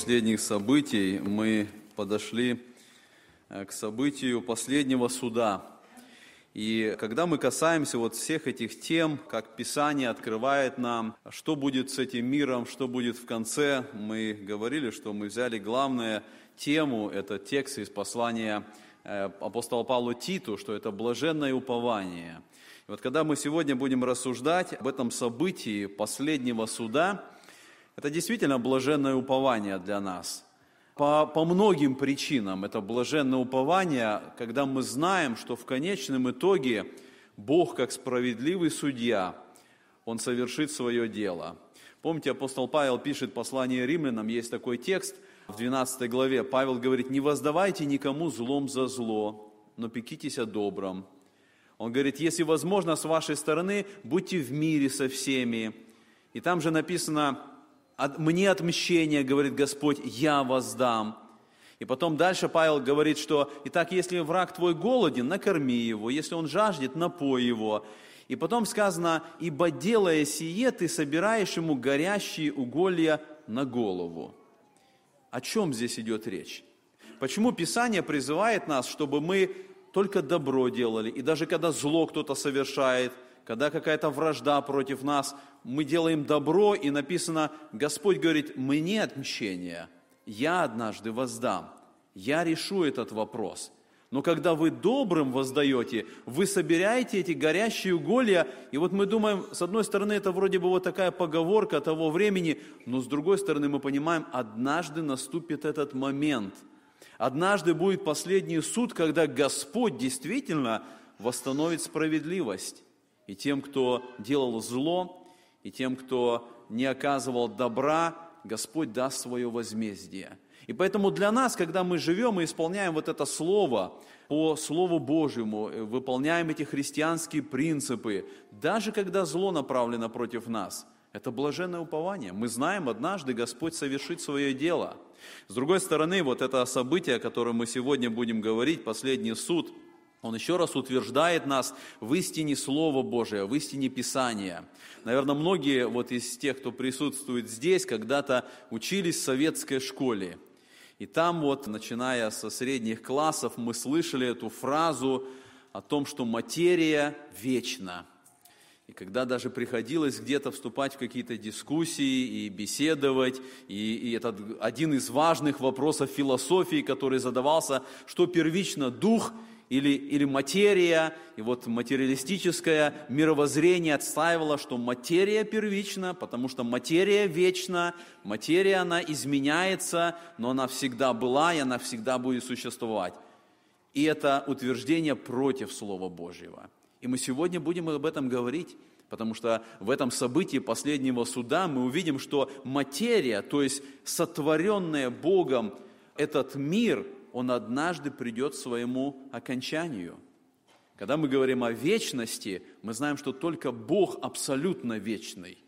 последних событий мы подошли э, к событию последнего суда. И когда мы касаемся вот всех этих тем, как Писание открывает нам, что будет с этим миром, что будет в конце, мы говорили, что мы взяли главную тему, это текст из послания э, апостола Павла Титу, что это блаженное упование. И вот когда мы сегодня будем рассуждать об этом событии последнего суда, это действительно блаженное упование для нас. По, по многим причинам это блаженное упование, когда мы знаем, что в конечном итоге Бог, как справедливый судья, Он совершит свое дело. Помните, апостол Павел пишет послание римлянам, есть такой текст в 12 главе. Павел говорит, не воздавайте никому злом за зло, но пекитесь о добром. Он говорит, если возможно с вашей стороны, будьте в мире со всеми. И там же написано, мне отмщение, говорит Господь, я воздам. И потом дальше Павел говорит, что, итак, если враг твой голоден, накорми его, если он жаждет, напой его. И потом сказано, ибо делая сие, ты собираешь ему горящие уголья на голову. О чем здесь идет речь? Почему Писание призывает нас, чтобы мы только добро делали, и даже когда зло кто-то совершает – когда какая-то вражда против нас, мы делаем добро, и написано, Господь говорит, мне отмщение, я однажды воздам, я решу этот вопрос. Но когда вы добрым воздаете, вы собираете эти горящие уголья, и вот мы думаем, с одной стороны, это вроде бы вот такая поговорка того времени, но с другой стороны мы понимаем, однажды наступит этот момент. Однажды будет последний суд, когда Господь действительно восстановит справедливость и тем, кто делал зло, и тем, кто не оказывал добра, Господь даст свое возмездие. И поэтому для нас, когда мы живем и исполняем вот это слово по Слову Божьему, э, выполняем эти христианские принципы, даже когда зло направлено против нас, это блаженное упование. Мы знаем, однажды Господь совершит свое дело. С другой стороны, вот это событие, о котором мы сегодня будем говорить, последний суд – он еще раз утверждает нас в истине Слова Божия, в истине Писания. Наверное, многие вот из тех, кто присутствует здесь, когда-то учились в советской школе. И там вот, начиная со средних классов, мы слышали эту фразу о том, что материя вечна. И когда даже приходилось где-то вступать в какие-то дискуссии и беседовать, и, и это один из важных вопросов философии, который задавался, что первично дух – или, или материя, и вот материалистическое мировоззрение отстаивало, что материя первична, потому что материя вечна, материя, она изменяется, но она всегда была, и она всегда будет существовать. И это утверждение против Слова Божьего. И мы сегодня будем об этом говорить, потому что в этом событии последнего суда мы увидим, что материя, то есть сотворенная Богом этот мир – он однажды придет к своему окончанию. Когда мы говорим о вечности, мы знаем, что только Бог абсолютно вечный.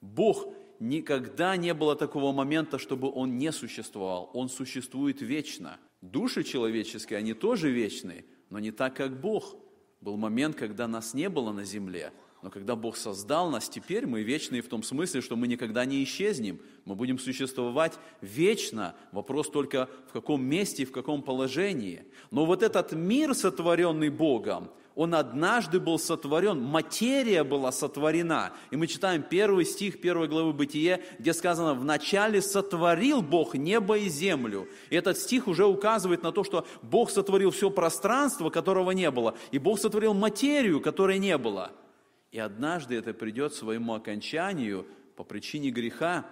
Бог никогда не было такого момента, чтобы Он не существовал. Он существует вечно. Души человеческие, они тоже вечны, но не так, как Бог. Был момент, когда нас не было на земле, но когда Бог создал нас, теперь мы вечные в том смысле, что мы никогда не исчезнем. Мы будем существовать вечно. Вопрос только в каком месте и в каком положении. Но вот этот мир, сотворенный Богом, он однажды был сотворен, материя была сотворена. И мы читаем первый стих первой главы Бытие, где сказано, «Вначале сотворил Бог небо и землю». И этот стих уже указывает на то, что Бог сотворил все пространство, которого не было, и Бог сотворил материю, которой не было – и однажды это придет к своему окончанию по причине греха.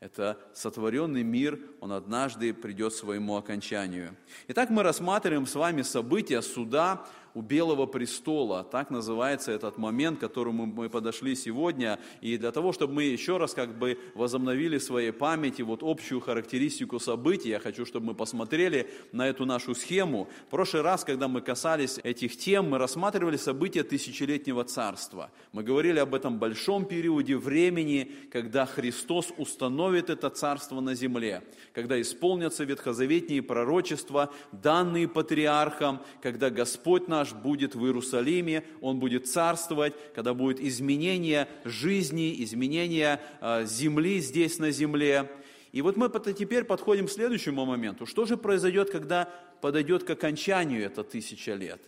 Это сотворенный мир, он однажды придет к своему окончанию. Итак, мы рассматриваем с вами события суда у Белого престола. Так называется этот момент, к которому мы подошли сегодня. И для того, чтобы мы еще раз как бы возобновили в своей памяти вот общую характеристику событий, я хочу, чтобы мы посмотрели на эту нашу схему. В прошлый раз, когда мы касались этих тем, мы рассматривали события тысячелетнего царства. Мы говорили об этом большом периоде времени, когда Христос установит это царство на земле, когда исполнятся ветхозаветные пророчества, данные патриархам, когда Господь наш наш будет в Иерусалиме, Он будет царствовать, когда будет изменение жизни, изменение э, земли здесь на земле. И вот мы теперь подходим к следующему моменту. Что же произойдет, когда подойдет к окончанию это тысяча лет?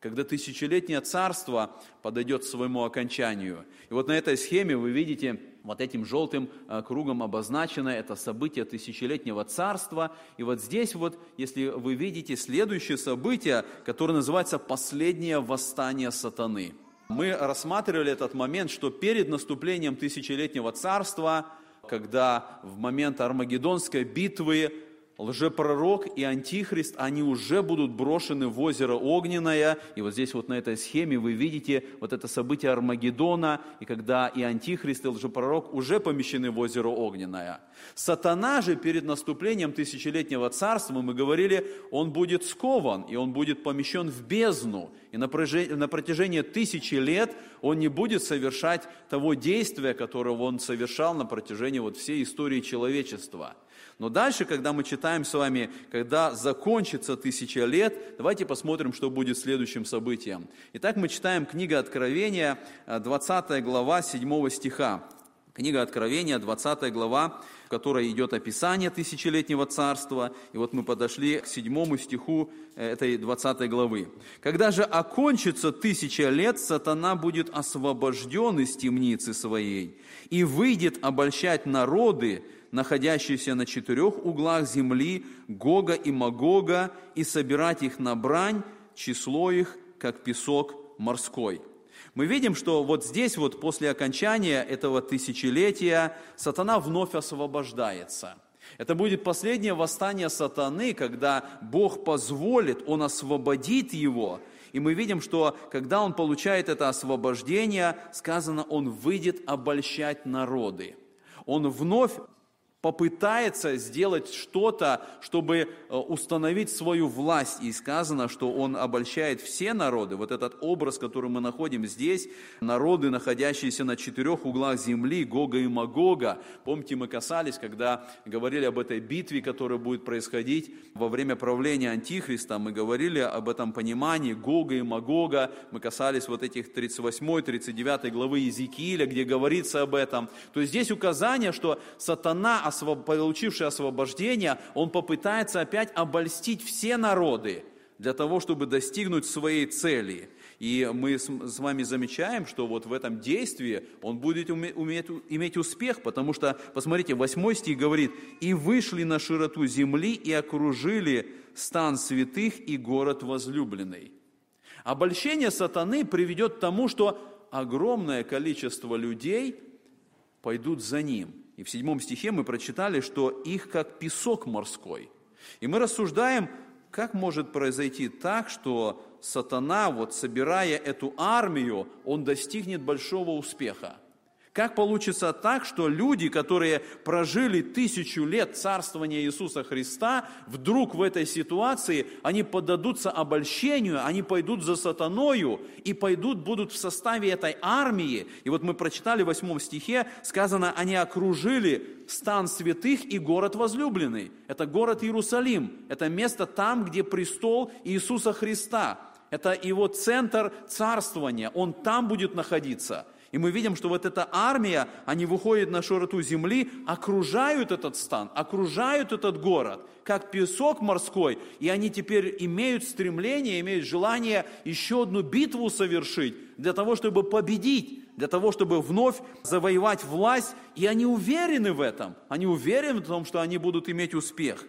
Когда тысячелетнее царство подойдет к своему окончанию. И вот на этой схеме вы видите, вот этим желтым э, кругом обозначено это событие тысячелетнего царства. И вот здесь вот, если вы видите следующее событие, которое называется «Последнее восстание сатаны». Мы рассматривали этот момент, что перед наступлением тысячелетнего царства, когда в момент Армагеддонской битвы лжепророк и антихрист, они уже будут брошены в озеро Огненное. И вот здесь вот на этой схеме вы видите вот это событие Армагеддона, и когда и антихрист, и лжепророк уже помещены в озеро Огненное. Сатана же перед наступлением тысячелетнего царства, мы говорили, он будет скован, и он будет помещен в бездну. И на протяжении тысячи лет он не будет совершать того действия, которое он совершал на протяжении вот всей истории человечества – но дальше, когда мы читаем с вами, когда закончится тысяча лет, давайте посмотрим, что будет следующим событием. Итак, мы читаем книга Откровения, 20 э, глава, 7 стиха. Книга Откровения, 20 глава, в которой идет описание тысячелетнего царства. И вот мы подошли к 7 стиху э, этой 20 главы. «Когда же окончится тысяча лет, сатана будет освобожден из темницы своей и выйдет обольщать народы, находящиеся на четырех углах земли, Гога и Магога, и собирать их на брань, число их, как песок морской». Мы видим, что вот здесь вот после окончания этого тысячелетия сатана вновь освобождается. Это будет последнее восстание сатаны, когда Бог позволит, Он освободит его. И мы видим, что когда он получает это освобождение, сказано, он выйдет обольщать народы. Он вновь попытается сделать что-то, чтобы э, установить свою власть. И сказано, что он обольщает все народы. Вот этот образ, который мы находим здесь, народы, находящиеся на четырех углах земли, Гога и Магога. Помните, мы касались, когда говорили об этой битве, которая будет происходить во время правления Антихриста. Мы говорили об этом понимании Гога и Магога. Мы касались вот этих 38-39 главы Иезекииля, где говорится об этом. То есть здесь указание, что сатана получивший освобождение, он попытается опять обольстить все народы для того, чтобы достигнуть своей цели. И мы с вами замечаем, что вот в этом действии он будет уметь, иметь успех, потому что, посмотрите, 8 стих говорит, «И вышли на широту земли и окружили стан святых и город возлюбленный». Обольщение сатаны приведет к тому, что огромное количество людей пойдут за ним. И в седьмом стихе мы прочитали, что их как песок морской. И мы рассуждаем, как может произойти так, что сатана, вот собирая эту армию, он достигнет большого успеха. Как получится так, что люди, которые прожили тысячу лет царствования Иисуса Христа, вдруг в этой ситуации, они поддадутся обольщению, они пойдут за сатаною и пойдут, будут в составе этой армии. И вот мы прочитали в восьмом стихе, сказано, они окружили стан святых и город возлюбленный. Это город Иерусалим, это место там, где престол Иисуса Христа. Это его центр царствования, он там будет находиться – и мы видим, что вот эта армия, они выходят на широту земли, окружают этот стан, окружают этот город, как песок морской, и они теперь имеют стремление, имеют желание еще одну битву совершить для того, чтобы победить, для того, чтобы вновь завоевать власть, и они уверены в этом, они уверены в том, что они будут иметь успех.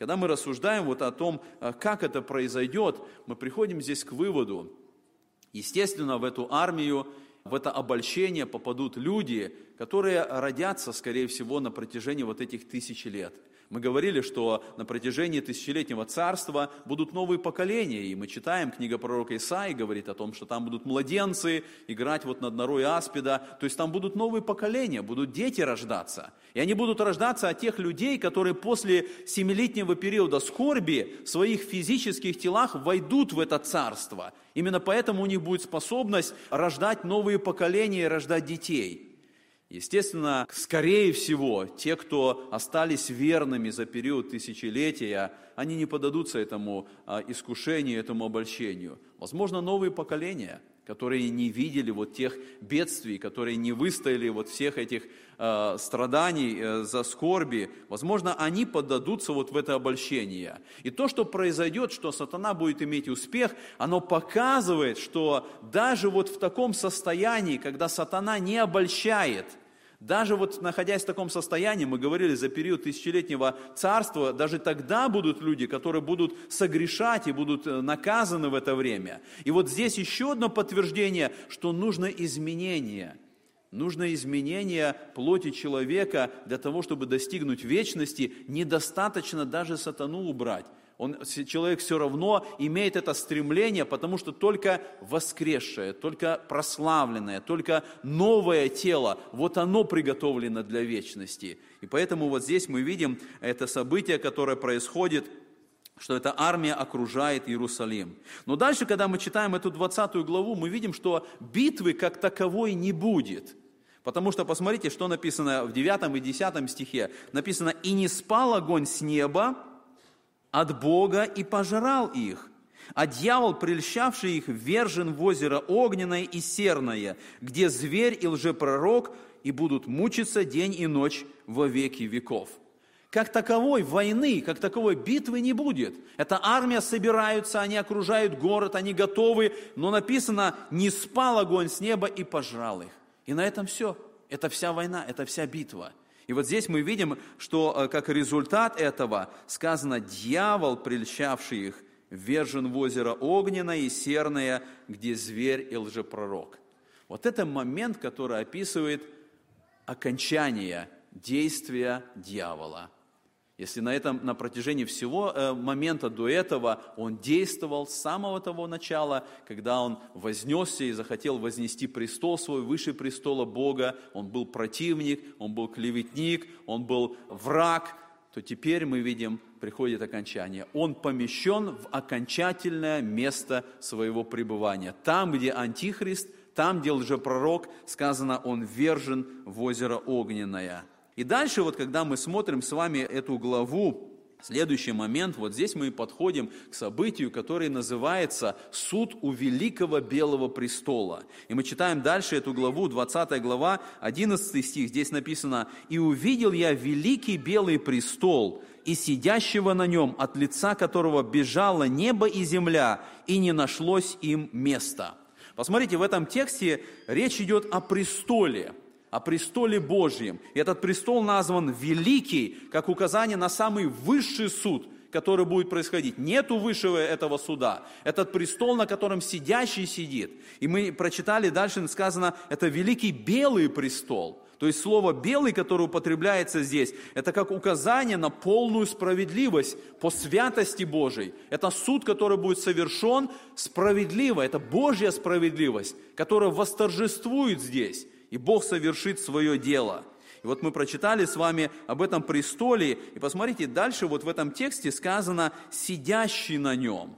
Когда мы рассуждаем вот о том, э, как это произойдет, мы приходим здесь к выводу, естественно, в эту армию в это обольщение попадут люди, которые родятся, скорее всего, на протяжении вот этих тысячи лет – мы говорили, что на протяжении тысячелетнего царства будут новые поколения, и мы читаем, книга пророка Исаи говорит о том, что там будут младенцы играть вот над норой аспида, то есть там будут новые поколения, будут дети рождаться. И они будут рождаться от тех людей, которые после семилетнего периода скорби в своих физических телах войдут в это царство. Именно поэтому у них будет способность рождать новые поколения и рождать детей. Естественно, скорее всего, те, кто остались верными за период тысячелетия, они не подадутся этому а, искушению, этому обольщению. Возможно, новые поколения. Которые не видели вот тех бедствий, которые не выстояли вот всех этих э, страданий э, за скорби, возможно, они поддадутся вот в это обольщение. И то, что произойдет, что сатана будет иметь успех, оно показывает, что даже вот в таком состоянии, когда сатана не обольщает – даже вот находясь в таком состоянии, мы говорили за период тысячелетнего царства, даже тогда будут люди, которые будут согрешать и будут э, наказаны в это время. И вот здесь еще одно подтверждение, что нужно изменение. Нужно изменение плоти человека для того, чтобы достигнуть вечности. Недостаточно даже сатану убрать он, человек все равно имеет это стремление, потому что только воскресшее, только прославленное, только новое тело, вот оно приготовлено для вечности. И поэтому вот здесь мы видим это событие, которое происходит, что эта армия окружает Иерусалим. Но дальше, когда мы читаем эту 20 главу, мы видим, что битвы как таковой не будет. Потому что посмотрите, что написано в 9 и 10 стихе. Написано, «И не спал огонь с неба, от Бога и пожрал их. А дьявол, прельщавший их, вержен в озеро огненное и серное, где зверь и лжепророк и будут мучиться день и ночь во веки веков. Как таковой войны, как таковой битвы не будет. Эта армия собираются, они окружают город, они готовы, но написано, не спал огонь с неба и пожрал их. И на этом все. Это вся война, это вся битва. И вот здесь мы видим, что э, как результат этого сказано, дьявол, прельщавший их, вержен в озеро огненное и серное, где зверь и лжепророк. Вот это момент, который описывает окончание действия дьявола – если на, этом, на протяжении всего э, момента до этого он действовал с самого того начала, когда он вознесся и захотел вознести престол свой выше престола Бога, он был противник, он был клеветник, он был враг, то теперь мы видим, приходит окончание. Он помещен в окончательное место своего пребывания. Там, где Антихрист, там, где лжепророк, сказано, он вержен в озеро огненное. И дальше, вот когда мы смотрим с вами эту главу, Следующий момент, вот здесь мы подходим к событию, которое называется «Суд у Великого Белого Престола». И мы читаем дальше эту главу, 20 глава, 11 стих, здесь написано «И увидел я великий белый престол, и сидящего на нем, от лица которого бежало небо и земля, и не нашлось им места». Посмотрите, в этом тексте речь идет о престоле – о престоле Божьем. И этот престол назван Великий, как указание на самый высший суд, который будет происходить. Нету высшего этого суда. Этот престол, на котором сидящий сидит. И мы прочитали дальше, сказано, это Великий Белый престол. То есть слово «белый», которое употребляется здесь, это как указание на полную справедливость по святости Божией. Это суд, который будет совершен справедливо. Это Божья справедливость, которая восторжествует здесь и Бог совершит свое дело. И вот мы прочитали с вами об этом престоле, и посмотрите, дальше вот в этом тексте сказано «сидящий на нем».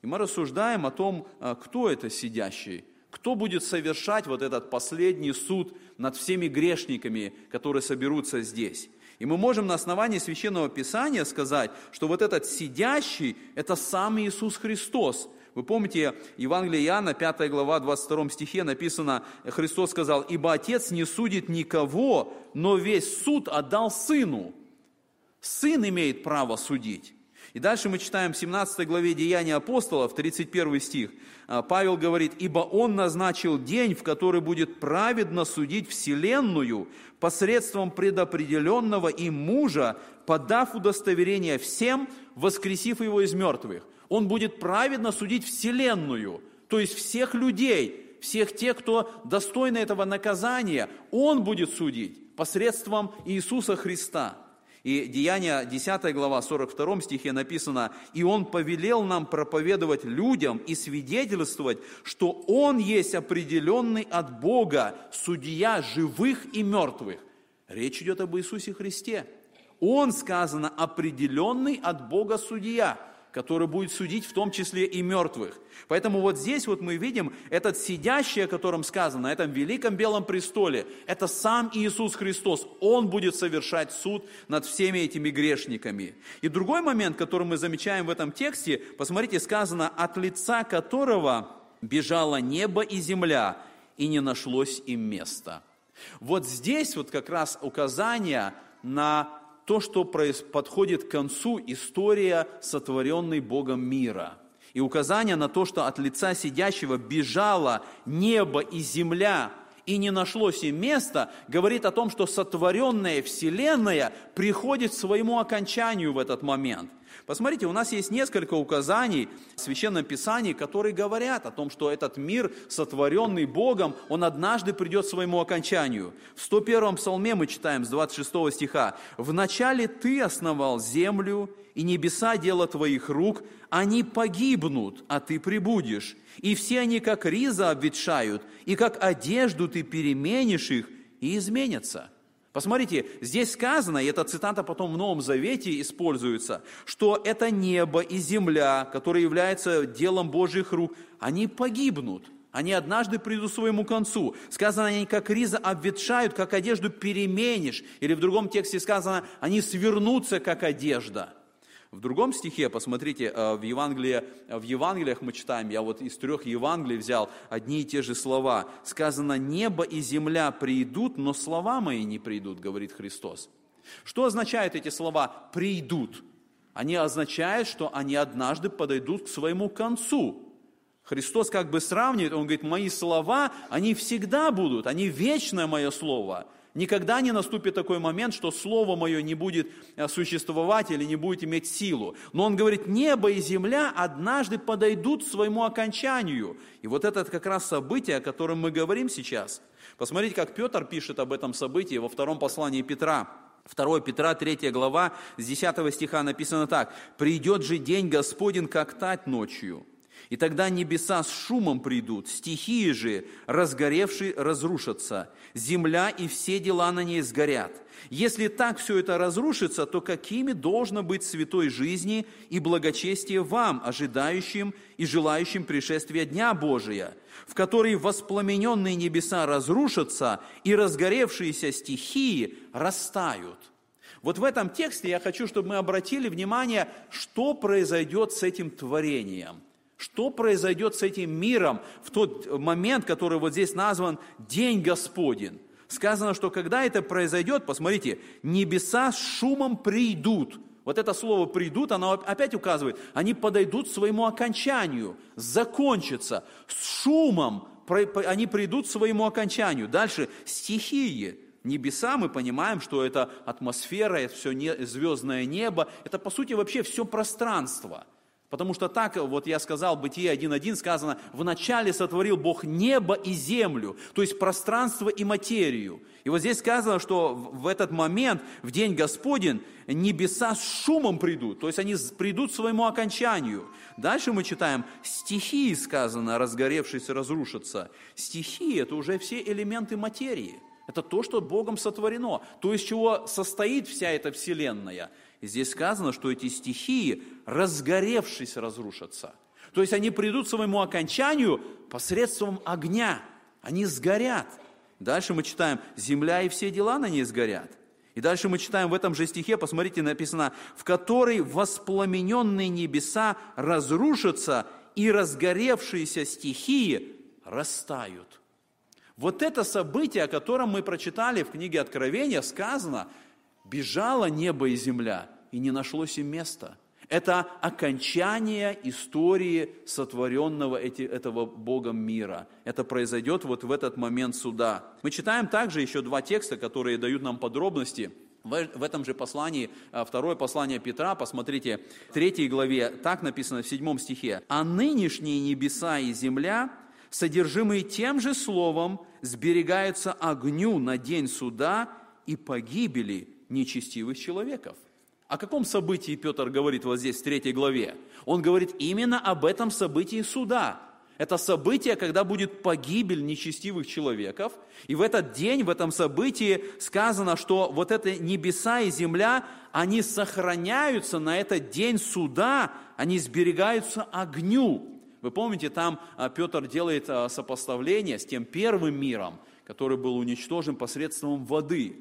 И мы рассуждаем о том, а, кто это сидящий, кто будет совершать вот этот последний суд над всеми грешниками, которые соберутся здесь. И мы можем на основании Священного Писания сказать, что вот этот сидящий – это сам Иисус Христос, вы помните, Евангелие Иоанна, 5 глава, 22 стихе написано, Христос сказал, «Ибо Отец не судит никого, но весь суд отдал Сыну». Сын имеет право судить. И дальше мы читаем в 17 главе Деяния апостолов, 31 стих. А, Павел говорит, «Ибо Он назначил день, в который будет праведно судить вселенную посредством предопределенного им мужа, подав удостоверение всем, воскресив его из мертвых». Он будет праведно судить Вселенную, то есть всех людей, всех тех, кто достойны этого наказания, Он будет судить посредством Иисуса Христа. И Деяния 10 глава 42 стихе написано, «И Он повелел нам проповедовать людям и свидетельствовать, что Он есть определенный от Бога, судья живых и мертвых». Речь идет об Иисусе Христе. Он, сказано, определенный от Бога судья – который будет судить в том числе и мертвых. Поэтому вот здесь вот мы видим этот сидящий, о котором сказано, на этом великом белом престоле, это сам Иисус Христос. Он будет совершать суд над всеми этими грешниками. И другой момент, который мы замечаем в этом тексте, посмотрите, сказано, от лица которого бежало небо и земля, и не нашлось им места. Вот здесь вот как раз указание на то, что подходит к концу история сотворенной Богом мира. И указание на то, что от лица сидящего бежало небо и земля, и не нашлось им места, говорит о том, что сотворенная Вселенная приходит к своему окончанию в этот момент – Посмотрите, у нас есть несколько указаний в Священном Писании, которые говорят о том, что этот мир, сотворенный Богом, он однажды придет к своему окончанию. В 101-м псалме мы читаем с 26 стиха «Вначале Ты основал землю, и небеса – дело Твоих рук, они погибнут, а Ты прибудешь, и все они, как риза, обветшают, и как одежду Ты переменишь их, и изменятся». Посмотрите, здесь сказано, и эта цитата потом в Новом Завете используется, что это небо и земля, которые являются делом Божьих рук, они погибнут. Они однажды придут к своему концу. Сказано, они как риза обветшают, как одежду переменишь. Или в другом тексте сказано, они свернутся, как одежда. В другом стихе, посмотрите, э, в, Евангелии, в Евангелиях мы читаем, я вот из трех Евангелий взял одни и те же слова. Сказано, небо и земля придут, но слова мои не придут, говорит Христос. Что означают эти слова «придут»? Они означают, что они однажды подойдут к своему концу. Христос как бы сравнивает, Он говорит, мои слова, они всегда будут, они вечное мое слово. Никогда не наступит такой момент, что Слово Мое не будет э, существовать или не будет иметь силу. Но он говорит, небо и земля однажды подойдут к своему окончанию. И вот это как раз событие, о котором мы говорим сейчас. Посмотрите, как Петр пишет об этом событии во втором послании Петра. 2 Петра, 3 глава, с 10 стиха написано так. «Придет же день Господень, как тать ночью, и тогда небеса с шумом придут, стихии же, разгоревшие, разрушатся, земля и все дела на ней сгорят. Если так все это разрушится, то какими должно быть святой жизни и благочестие вам, ожидающим и желающим пришествия Дня Божия, в который воспламененные небеса разрушатся и разгоревшиеся стихии растают? Вот в этом тексте я хочу, чтобы мы обратили внимание, что произойдет с этим творением – что произойдет с этим миром в тот момент, который вот здесь назван День Господень? Сказано, что когда это произойдет, посмотрите, небеса с шумом придут. Вот это слово «придут», оно опять указывает, они подойдут к своему окончанию, закончатся. С шумом они придут к своему окончанию. Дальше стихии. Небеса, мы понимаем, что это атмосфера, это все звездное небо, это по сути вообще все пространство – Потому что так, вот я сказал, Бытие 1.1 сказано, вначале сотворил Бог небо и землю, то есть пространство и материю. И вот здесь сказано, что в этот момент, в день Господень, небеса с шумом придут, то есть они придут к своему окончанию. Дальше мы читаем, стихии сказано, разгоревшись, разрушатся. Стихии – это уже все элементы материи. Это то, что Богом сотворено, то, из чего состоит вся эта вселенная – и здесь сказано, что эти стихии, разгоревшись, разрушатся. То есть они придут к своему окончанию посредством огня. Они сгорят. Дальше мы читаем, земля и все дела на ней сгорят. И дальше мы читаем в этом же стихе, посмотрите, написано, в которой воспламененные небеса разрушатся, и разгоревшиеся стихии растают. Вот это событие, о котором мы прочитали в книге Откровения, сказано, бежало небо и земля, и не нашлось им места. Это окончание истории сотворенного эти, этого Богом мира. Это произойдет вот в этот момент суда. Мы читаем также еще два текста, которые дают нам подробности. В, этом же послании, а, второе послание Петра, посмотрите, в третьей главе, так написано в седьмом стихе. «А нынешние небеса и земля, содержимые тем же словом, сберегаются огню на день суда и погибели нечестивых человеков». О каком событии Петр говорит вот здесь, в третьей главе? Он говорит именно об этом событии суда. Это событие, когда будет погибель нечестивых человеков. И в этот день, в этом событии сказано, что вот это небеса и земля, они сохраняются на этот день суда, они сберегаются огню. Вы помните, там а, Петр делает а, сопоставление с тем первым миром, который был уничтожен посредством воды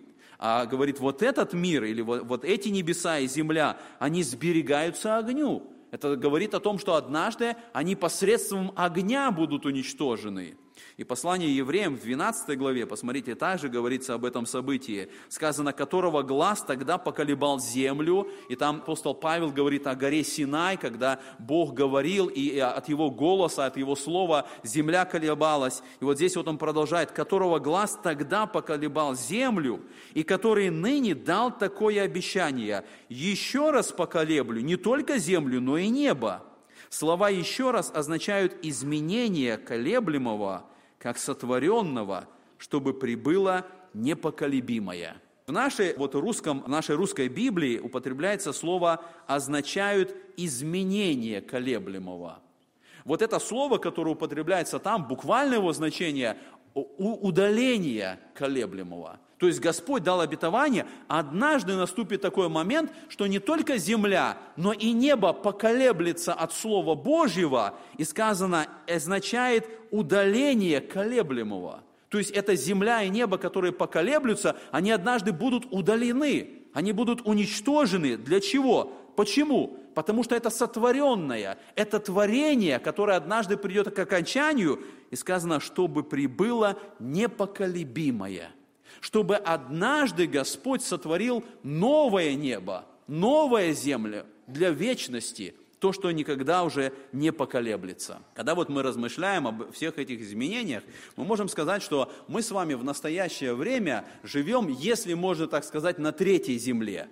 а говорит, вот этот мир или вот, вот эти небеса и земля, они сберегаются огню. Это говорит о том, что однажды они посредством огня будут уничтожены. И послание евреям в 12 главе, посмотрите, также говорится об этом событии, сказано, которого глаз тогда поколебал землю, и там апостол Павел говорит о горе Синай, когда Бог говорил, и от его голоса, от его слова земля колебалась. И вот здесь вот он продолжает, которого глаз тогда поколебал землю, и который ныне дал такое обещание, еще раз поколеблю не только землю, но и небо. Слова «еще раз» означают изменение колеблемого как сотворенного, чтобы прибыло непоколебимое. В нашей, вот русском, в нашей русской Библии употребляется слово «означают изменение колеблемого». Вот это слово, которое употребляется там, буквальное его значение – удаление колеблемого. То есть Господь дал обетование, однажды наступит такой момент, что не только земля, но и небо поколеблется от Слова Божьего, и сказано, означает удаление колеблемого. То есть это земля и небо, которые поколеблются, они однажды будут удалены, они будут уничтожены. Для чего? Почему? Потому что это сотворенное, это творение, которое однажды придет к окончанию, и сказано, чтобы прибыло непоколебимое – чтобы однажды Господь сотворил новое небо, новая земля для вечности, то, что никогда уже не поколеблется. Когда вот мы размышляем об всех этих изменениях, мы можем сказать, что мы с вами в настоящее время живем, если можно так сказать, на третьей земле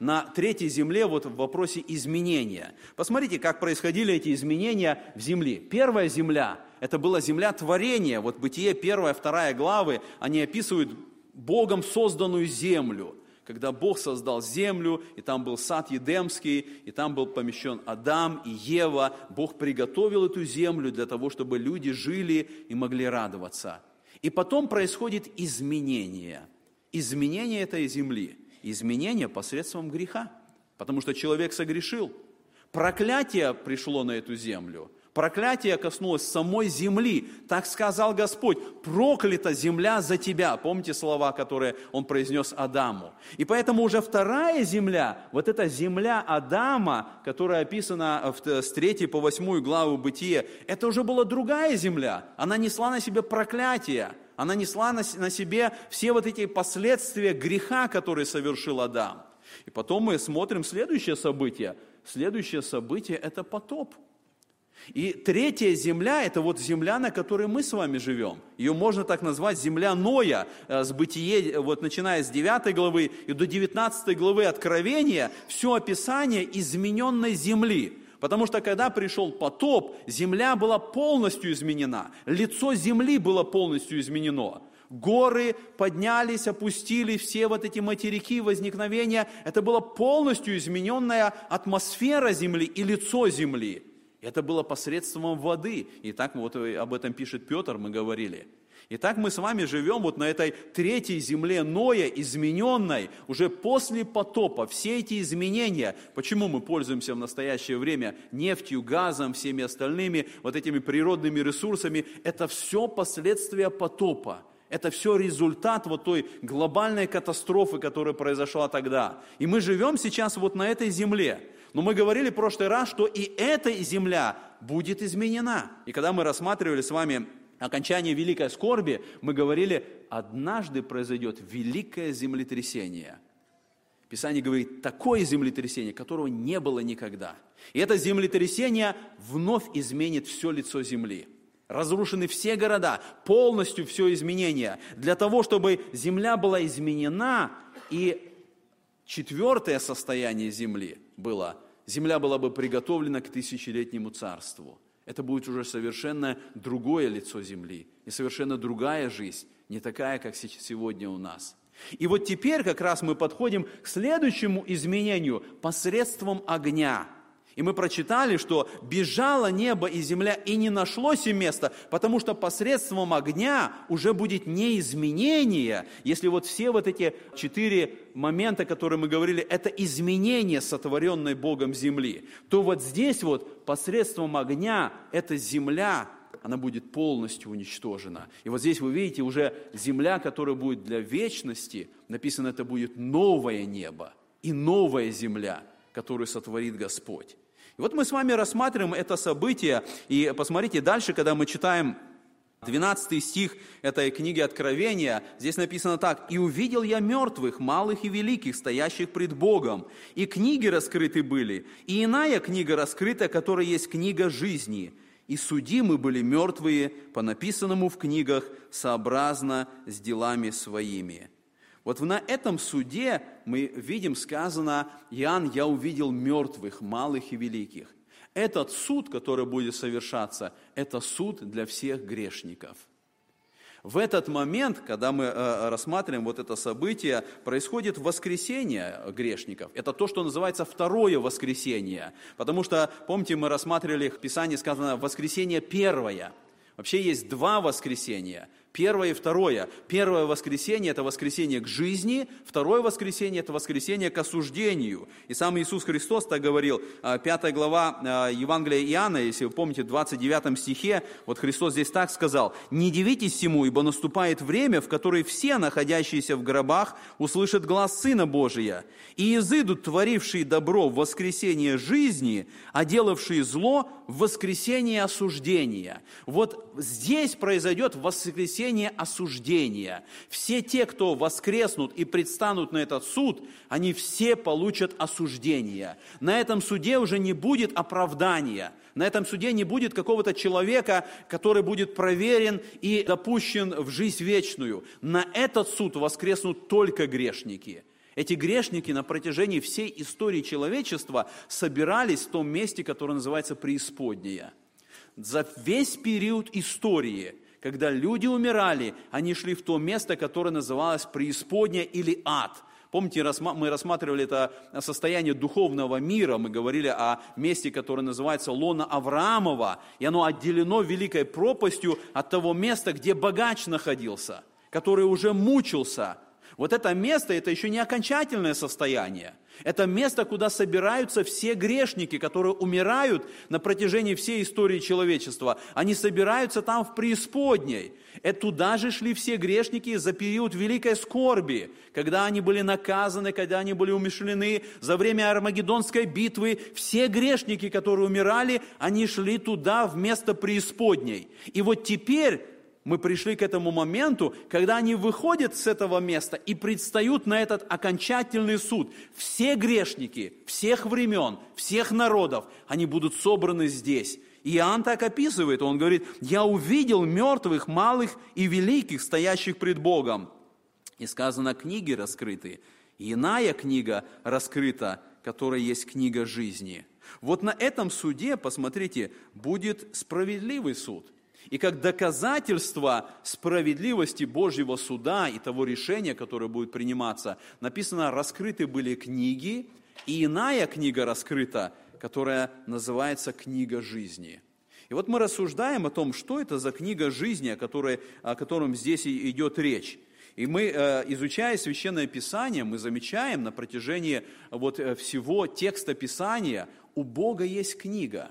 на третьей земле вот в вопросе изменения. Посмотрите, как происходили эти изменения в земле. Первая земля, это была земля творения. Вот Бытие, первая, вторая главы, они описывают Богом созданную землю. Когда Бог создал землю, и там был сад Едемский, и там был помещен Адам и Ева, Бог приготовил эту землю для того, чтобы люди жили и могли радоваться. И потом происходит изменение. Изменение этой земли. Изменение посредством греха. Потому что человек согрешил. Проклятие пришло на эту землю – Проклятие коснулось самой земли. Так сказал Господь, проклята земля за тебя. Помните слова, которые он произнес Адаму? И поэтому уже вторая земля, вот эта земля Адама, которая описана с 3 по 8 главу Бытия, это уже была другая земля. Она несла на себе проклятие. Она несла на себе все вот эти последствия греха, которые совершил Адам. И потом мы смотрим следующее событие. Следующее событие – это потоп – и третья земля – это вот земля, на которой мы с вами живем. Ее можно так назвать земля Ноя, э, с бытие, вот начиная с 9 главы и до 19 главы Откровения, все описание измененной земли. Потому что когда пришел потоп, земля была полностью изменена, лицо земли было полностью изменено. Горы поднялись, опустили все вот эти материки, возникновения. Это была полностью измененная атмосфера земли и лицо земли. Это было посредством воды. И так вот об этом пишет Петр, мы говорили. Итак, мы с вами живем вот на этой третьей земле Ноя, измененной, уже после потопа. Все эти изменения, почему мы пользуемся в настоящее время нефтью, газом, всеми остальными вот этими природными ресурсами, это все последствия потопа. Это все результат вот той глобальной катастрофы, которая произошла тогда. И мы живем сейчас вот на этой земле. Но мы говорили в прошлый раз, что и эта земля будет изменена. И когда мы рассматривали с вами окончание великой скорби, мы говорили, однажды произойдет великое землетрясение. Писание говорит, такое землетрясение, которого не было никогда. И это землетрясение вновь изменит все лицо земли. Разрушены все города, полностью все изменение. Для того, чтобы земля была изменена, и четвертое состояние земли было, земля была бы приготовлена к тысячелетнему царству. Это будет уже совершенно другое лицо земли и совершенно другая жизнь, не такая, как сегодня у нас. И вот теперь как раз мы подходим к следующему изменению посредством огня – и мы прочитали, что бежало небо и земля, и не нашлось им места, потому что посредством огня уже будет не изменение. Если вот все вот эти четыре момента, которые мы говорили, это изменение, сотворенной Богом земли, то вот здесь вот посредством огня эта земля, она будет полностью уничтожена. И вот здесь вы видите уже земля, которая будет для вечности, написано, это будет новое небо и новая земля, которую сотворит Господь. И вот мы с вами рассматриваем это событие, и посмотрите дальше, когда мы читаем 12 стих этой книги Откровения, здесь написано так. «И увидел я мертвых, малых и великих, стоящих пред Богом, и книги раскрыты были, и иная книга раскрыта, которая есть книга жизни. И судимы были мертвые по написанному в книгах сообразно с делами своими». Вот на этом суде мы видим сказано, Иоанн, я увидел мертвых, малых и великих. Этот суд, который будет совершаться, это суд для всех грешников. В этот момент, когда мы э, рассматриваем вот это событие, происходит воскресение грешников. Это то, что называется второе воскресение. Потому что, помните, мы рассматривали в Писании сказано воскресение первое. Вообще есть два воскресения. Первое и второе. Первое воскресенье – это воскресенье к жизни, второе воскресенье – это воскресенье к осуждению. И сам Иисус Христос так говорил, 5 а, глава а, Евангелия Иоанна, если вы помните, в 29 стихе, вот Христос здесь так сказал, «Не дивитесь всему, ибо наступает время, в которое все, находящиеся в гробах, услышат глаз Сына Божия, и изыдут творившие добро в воскресение жизни, а делавшие зло в воскресение осуждения». Вот здесь произойдет воскресение воскресение осуждения. Все те, кто воскреснут и предстанут на этот суд, они все получат осуждение. На этом суде уже не будет оправдания. На этом суде не будет какого-то человека, который будет проверен и допущен в жизнь вечную. На этот суд воскреснут только грешники. Эти грешники на протяжении всей истории человечества собирались в том месте, которое называется преисподняя. За весь период истории – когда люди умирали, они шли в то место, которое называлось преисподня или ад. Помните, мы рассматривали это состояние духовного мира, мы говорили о месте, которое называется Лона Авраамова, и оно отделено великой пропастью от того места, где богач находился, который уже мучился. Вот это место, это еще не окончательное состояние – это место, куда собираются все грешники, которые умирают на протяжении всей истории человечества. Они собираются там в преисподней. И туда же шли все грешники за период великой скорби, когда они были наказаны, когда они были умешлены. За время Армагеддонской битвы все грешники, которые умирали, они шли туда вместо преисподней. И вот теперь мы пришли к этому моменту, когда они выходят с этого места и предстают на этот окончательный суд. Все грешники, всех времен, всех народов, они будут собраны здесь. И Иоанн так описывает, он говорит, «Я увидел мертвых, малых и великих, стоящих пред Богом». И сказано, книги раскрыты. иная книга раскрыта, которая есть книга жизни. Вот на этом суде, посмотрите, будет справедливый суд – и как доказательство справедливости Божьего суда и того решения, которое будет приниматься, написано, раскрыты были книги, и иная книга раскрыта, которая называется «Книга жизни». И вот мы рассуждаем о том, что это за книга жизни, о, которой, о котором здесь идет речь. И мы, э, изучая Священное Писание, мы замечаем на протяжении вот э, всего текста Писания, у Бога есть книга.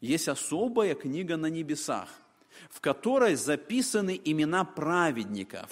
Есть особая книга на небесах – в которой записаны имена праведников.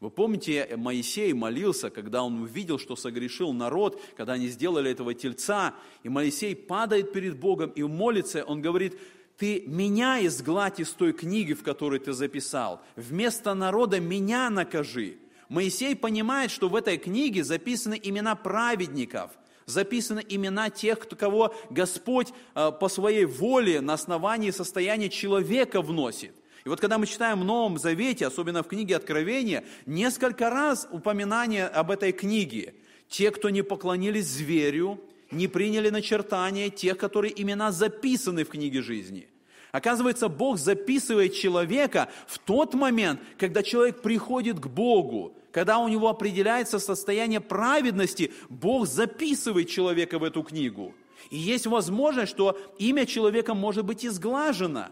Вы помните, Моисей молился, когда он увидел, что согрешил народ, когда они сделали этого тельца, и Моисей падает перед Богом и молится, он говорит, ты меня изгладь из той книги, в которой ты записал. Вместо народа меня накажи. Моисей понимает, что в этой книге записаны имена праведников – записаны имена тех, кого Господь э, по своей воле на основании состояния человека вносит. И вот когда мы читаем в Новом Завете, особенно в книге Откровения, несколько раз упоминание об этой книге. Те, кто не поклонились зверю, не приняли начертания тех, которые имена записаны в книге жизни. Оказывается, Бог записывает человека в тот момент, когда человек приходит к Богу, когда у него определяется состояние праведности, Бог записывает человека в эту книгу. И есть возможность, что имя человека может быть изглажено.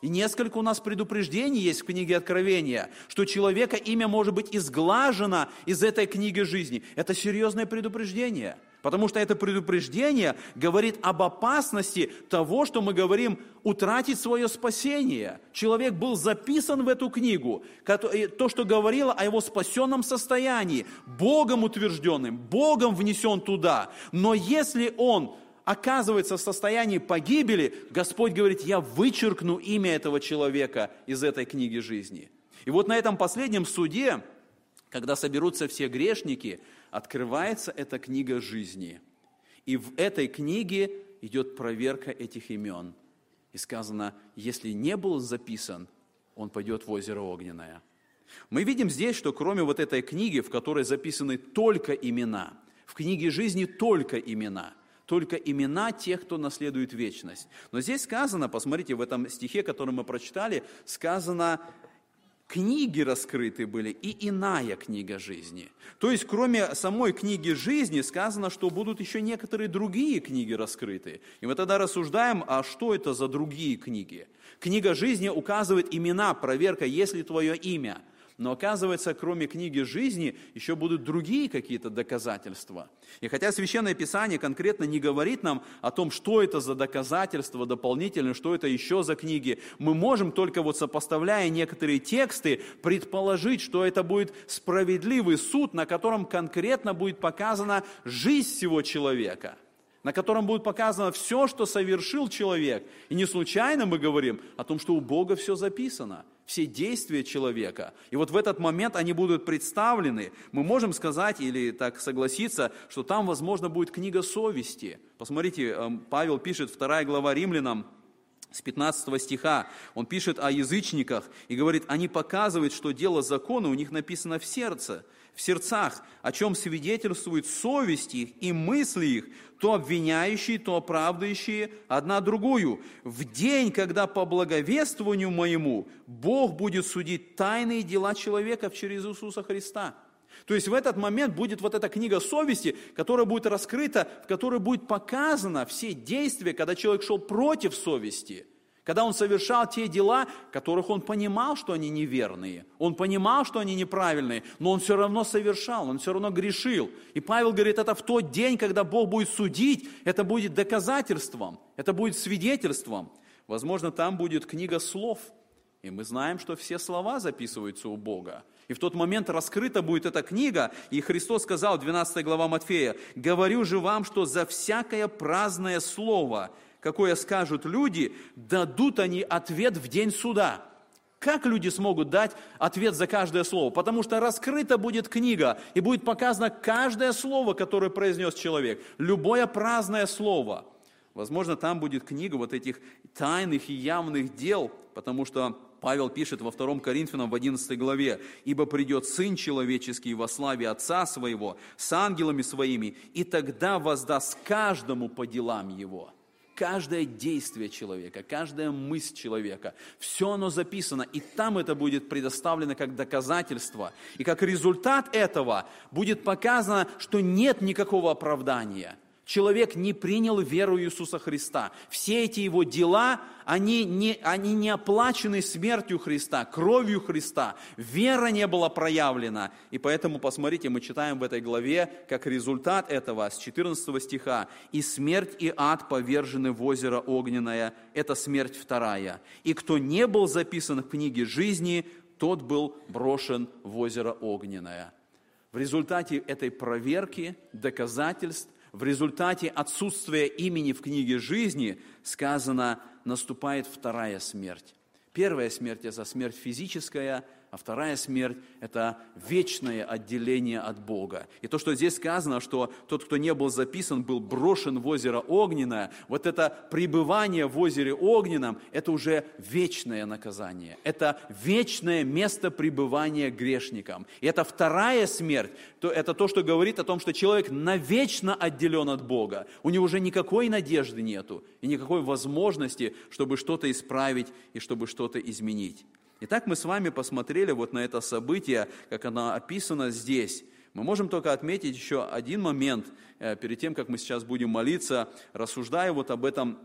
И несколько у нас предупреждений есть в книге Откровения, что человека имя может быть изглажено из этой книги жизни. Это серьезное предупреждение – Потому что это предупреждение говорит об опасности того, что мы говорим, утратить свое спасение. Человек был записан в эту книгу, то, что говорило о его спасенном состоянии, Богом утвержденным, Богом внесен туда. Но если он оказывается в состоянии погибели, Господь говорит, я вычеркну имя этого человека из этой книги жизни. И вот на этом последнем суде, когда соберутся все грешники, открывается эта книга жизни. И в этой книге идет проверка этих имен. И сказано, если не был записан, он пойдет в озеро Огненное. Мы видим здесь, что кроме вот этой книги, в которой записаны только имена, в книге жизни только имена, только имена тех, кто наследует вечность. Но здесь сказано, посмотрите, в этом стихе, который мы прочитали, сказано книги раскрыты были и иная книга жизни. То есть, кроме самой книги жизни, сказано, что будут еще некоторые другие книги раскрыты. И мы тогда рассуждаем, а что это за другие книги? Книга жизни указывает имена, проверка, есть ли твое имя – но оказывается, кроме книги жизни, еще будут другие какие-то доказательства. И хотя Священное Писание конкретно не говорит нам о том, что это за доказательства дополнительные, что это еще за книги, мы можем только вот сопоставляя некоторые тексты предположить, что это будет справедливый суд, на котором конкретно будет показана жизнь всего человека – на котором будет показано все, что совершил человек. И не случайно мы говорим о том, что у Бога все записано – все действия человека. И вот в этот момент они будут представлены. Мы можем сказать или так согласиться, что там, возможно, будет книга совести. Посмотрите, эм, Павел пишет, 2 глава Римлянам, с 15 стиха, он пишет о язычниках и говорит, они показывают, что дело закона у них написано в сердце, в сердцах, о чем свидетельствует совесть их и мысли их, то обвиняющие, то оправдывающие одна другую. В день, когда по благовествованию моему Бог будет судить тайные дела человека через Иисуса Христа. То есть в этот момент будет вот эта книга совести, которая будет раскрыта, в которой будет показано все действия, когда человек шел против совести – когда он совершал те дела, которых он понимал, что они неверные, он понимал, что они неправильные, но он все равно совершал, он все равно грешил. И Павел говорит, это в тот день, когда Бог будет судить, это будет доказательством, это будет свидетельством. Возможно, там будет книга слов, и мы знаем, что все слова записываются у Бога. И в тот момент раскрыта будет эта книга, и Христос сказал, 12 глава Матфея, «Говорю же вам, что за всякое праздное слово какое скажут люди, дадут они ответ в день суда. Как люди смогут дать ответ за каждое слово? Потому что раскрыта будет книга, и будет показано каждое слово, которое произнес человек, любое праздное слово. Возможно, там будет книга вот этих тайных и явных дел, потому что Павел пишет во 2 Коринфянам в 11 главе, «Ибо придет Сын Человеческий во славе Отца Своего с ангелами Своими, и тогда воздаст каждому по делам Его» каждое действие человека, каждая мысль человека, все оно записано, и там это будет предоставлено как доказательство. И как результат этого будет показано, что нет никакого оправдания – человек не принял веру Иисуса Христа. Все эти его дела, они не, они не оплачены смертью Христа, кровью Христа. Вера не была проявлена. И поэтому, посмотрите, мы читаем в этой главе, как результат этого, с 14 стиха, «И смерть и ад повержены в озеро огненное, это смерть вторая. И кто не был записан в книге жизни, тот был брошен в озеро огненное». В результате этой проверки, доказательств, в результате отсутствия имени в книге жизни сказано, наступает вторая смерть. Первая смерть – это смерть физическая, а вторая смерть – это вечное отделение от Бога. И то, что здесь сказано, что тот, кто не был записан, был брошен в озеро Огненное, вот это пребывание в озере Огненном – это уже вечное наказание. Это вечное место пребывания грешникам. И это вторая смерть, то это то, что говорит о том, что человек навечно отделен от Бога. У него уже никакой надежды нету и никакой возможности, чтобы что-то исправить и чтобы что-то изменить. Итак, мы с вами посмотрели вот на это событие, как оно описано здесь. Мы можем только отметить еще один момент, э, перед тем, как мы сейчас будем молиться, рассуждая вот об этом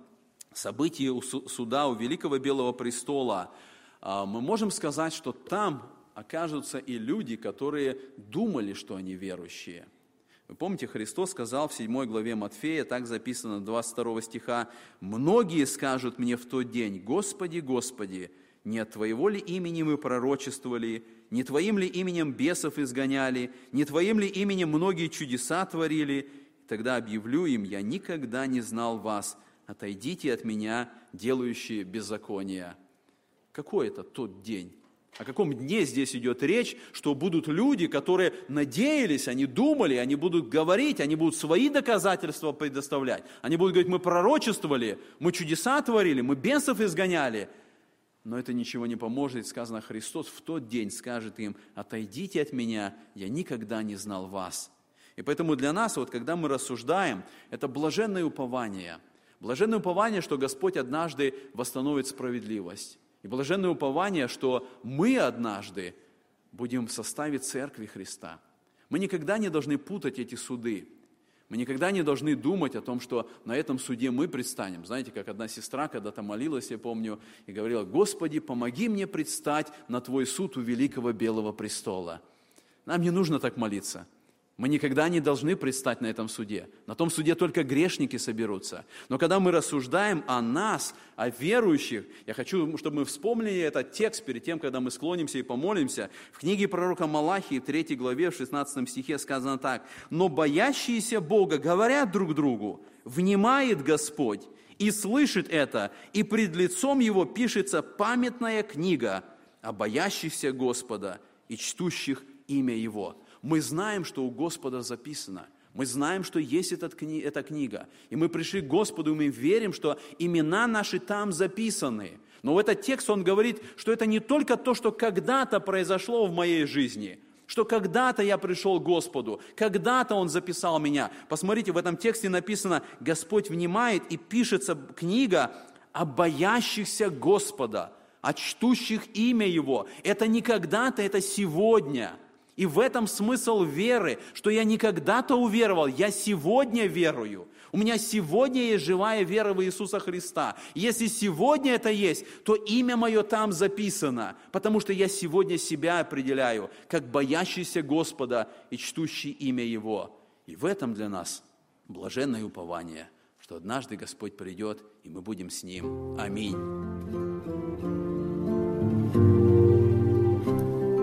событии у суда у Великого Белого Престола. А, мы можем сказать, что там окажутся и люди, которые думали, что они верующие. Вы помните, Христос сказал в 7 главе Матфея, так записано 22 стиха, «Многие скажут мне в тот день, Господи, Господи, не от Твоего ли имени мы пророчествовали, не Твоим ли именем бесов изгоняли, не Твоим ли именем многие чудеса творили? тогда объявлю им, я никогда не знал вас, отойдите от меня, делающие беззаконие. Какой это тот день? О каком дне здесь идет речь, что будут люди, которые надеялись, они думали, они будут говорить, они будут свои доказательства предоставлять. Они будут говорить, мы пророчествовали, мы чудеса творили, мы бесов изгоняли. Но это ничего не поможет. Сказано, Христос в тот день скажет им, отойдите от меня, я никогда не знал вас. И поэтому для нас, вот когда мы рассуждаем, это блаженное упование. Блаженное упование, что Господь однажды восстановит справедливость. И блаженное упование, что мы однажды будем в составе Церкви Христа. Мы никогда не должны путать эти суды. Мы никогда не должны думать о том, что на этом суде мы предстанем. Знаете, как одна сестра когда-то молилась, я помню, и говорила, «Господи, помоги мне предстать на Твой суд у великого белого престола». Нам не нужно так молиться – мы никогда не должны предстать на этом суде. На том суде только грешники соберутся. Но когда мы рассуждаем о нас, о верующих, я хочу, чтобы мы вспомнили этот текст перед тем, когда мы склонимся и помолимся. В книге пророка Малахии, 3 главе, в 16 стихе сказано так. «Но боящиеся Бога говорят друг другу, внимает Господь, и слышит это, и пред лицом Его пишется памятная книга о боящихся Господа и чтущих имя Его». Мы знаем, что у Господа записано. Мы знаем, что есть этот, кни, эта книга. И мы пришли к Господу, и мы верим, что имена наши там записаны. Но в этот текст он говорит, что это не только то, что когда-то произошло в моей жизни, что когда-то я пришел к Господу, когда-то Он записал меня. Посмотрите, в этом тексте написано, Господь внимает, и пишется книга о боящихся Господа, о чтущих имя Его. Это не когда-то, это сегодня – и в этом смысл веры, что я не когда-то уверовал, я сегодня верую. У меня сегодня есть живая вера в Иисуса Христа. Если сегодня это есть, то имя мое там записано, потому что я сегодня себя определяю, как боящийся Господа и чтущий имя Его. И в этом для нас блаженное упование, что однажды Господь придет, и мы будем с Ним. Аминь.